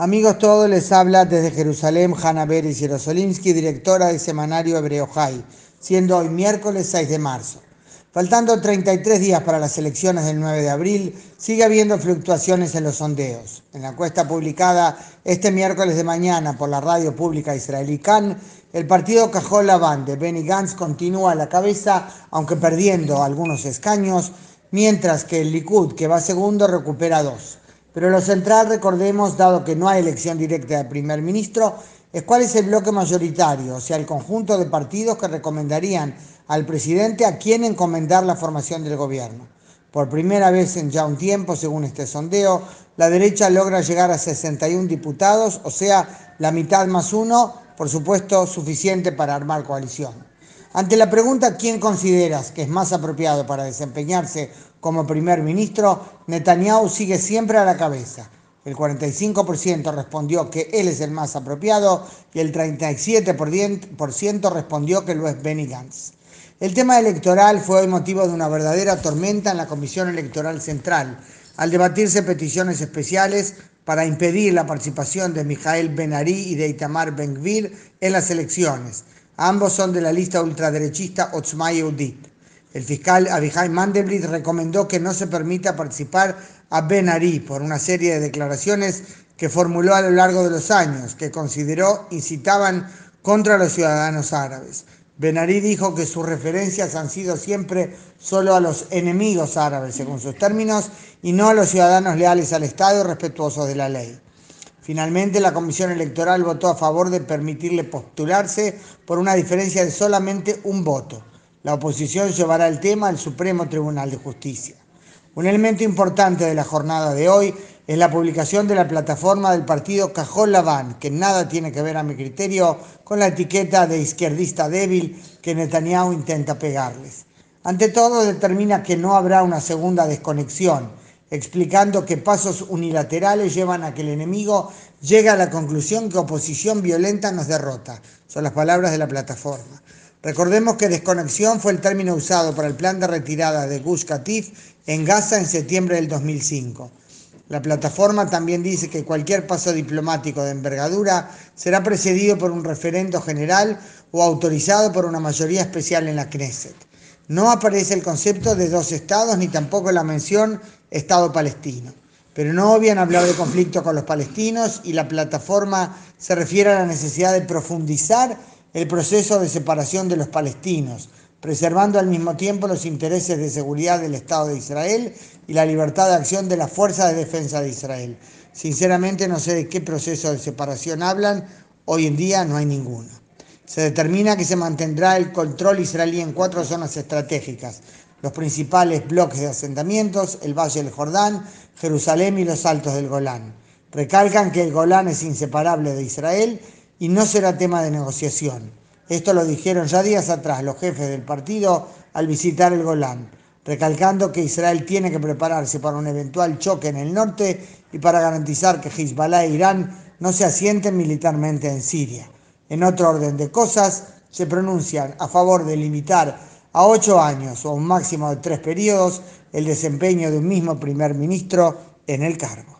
Amigos todos, les habla desde Jerusalén Hanna Beris Jerosolimsky, directora del semanario Hebreo High, siendo hoy miércoles 6 de marzo. Faltando 33 días para las elecciones del 9 de abril, sigue habiendo fluctuaciones en los sondeos. En la encuesta publicada este miércoles de mañana por la radio pública israelí Khan, el partido Cajol Laván de Benny Gantz continúa a la cabeza, aunque perdiendo algunos escaños, mientras que el Likud, que va segundo, recupera dos. Pero lo central, recordemos, dado que no hay elección directa de primer ministro, es cuál es el bloque mayoritario, o sea, el conjunto de partidos que recomendarían al presidente a quién encomendar la formación del gobierno. Por primera vez en ya un tiempo, según este sondeo, la derecha logra llegar a 61 diputados, o sea, la mitad más uno, por supuesto, suficiente para armar coalición. Ante la pregunta ¿quién consideras que es más apropiado para desempeñarse como primer ministro, Netanyahu sigue siempre a la cabeza. El 45% respondió que él es el más apropiado y el 37% respondió que lo es Benny Gantz. El tema electoral fue hoy motivo de una verdadera tormenta en la Comisión Electoral Central, al debatirse peticiones especiales para impedir la participación de Mijael Ben-Ari y de Itamar Ben-Gvir en las elecciones. Ambos son de la lista ultraderechista Otzma Yehudit. El fiscal Abihai Mandelblit recomendó que no se permita participar a Ben Ari por una serie de declaraciones que formuló a lo largo de los años, que consideró incitaban contra los ciudadanos árabes. Ben Ari dijo que sus referencias han sido siempre solo a los enemigos árabes, según sus términos, y no a los ciudadanos leales al Estado y respetuosos de la ley. Finalmente, la Comisión Electoral votó a favor de permitirle postularse por una diferencia de solamente un voto. La oposición llevará el tema al Supremo Tribunal de Justicia. Un elemento importante de la jornada de hoy es la publicación de la plataforma del partido Cajol Laván, que nada tiene que ver a mi criterio con la etiqueta de izquierdista débil que Netanyahu intenta pegarles. Ante todo, determina que no habrá una segunda desconexión, explicando que pasos unilaterales llevan a que el enemigo llegue a la conclusión que oposición violenta nos derrota. Son las palabras de la plataforma. Recordemos que desconexión fue el término usado para el plan de retirada de Gush Katif en Gaza en septiembre del 2005. La plataforma también dice que cualquier paso diplomático de envergadura será precedido por un referendo general o autorizado por una mayoría especial en la Knesset. No aparece el concepto de dos estados ni tampoco la mención Estado palestino. Pero no obvian hablar de conflicto con los palestinos y la plataforma se refiere a la necesidad de profundizar el proceso de separación de los palestinos, preservando al mismo tiempo los intereses de seguridad del Estado de Israel y la libertad de acción de la Fuerza de Defensa de Israel. Sinceramente no sé de qué proceso de separación hablan, hoy en día no hay ninguno. Se determina que se mantendrá el control israelí en cuatro zonas estratégicas, los principales bloques de asentamientos, el Valle del Jordán, Jerusalén y los Altos del Golán. Recalcan que el Golán es inseparable de Israel y no será tema de negociación. Esto lo dijeron ya días atrás los jefes del partido al visitar el Golán, recalcando que Israel tiene que prepararse para un eventual choque en el norte y para garantizar que Hezbollah e Irán no se asienten militarmente en Siria. En otro orden de cosas, se pronuncian a favor de limitar a ocho años o un máximo de tres periodos el desempeño de un mismo primer ministro en el cargo.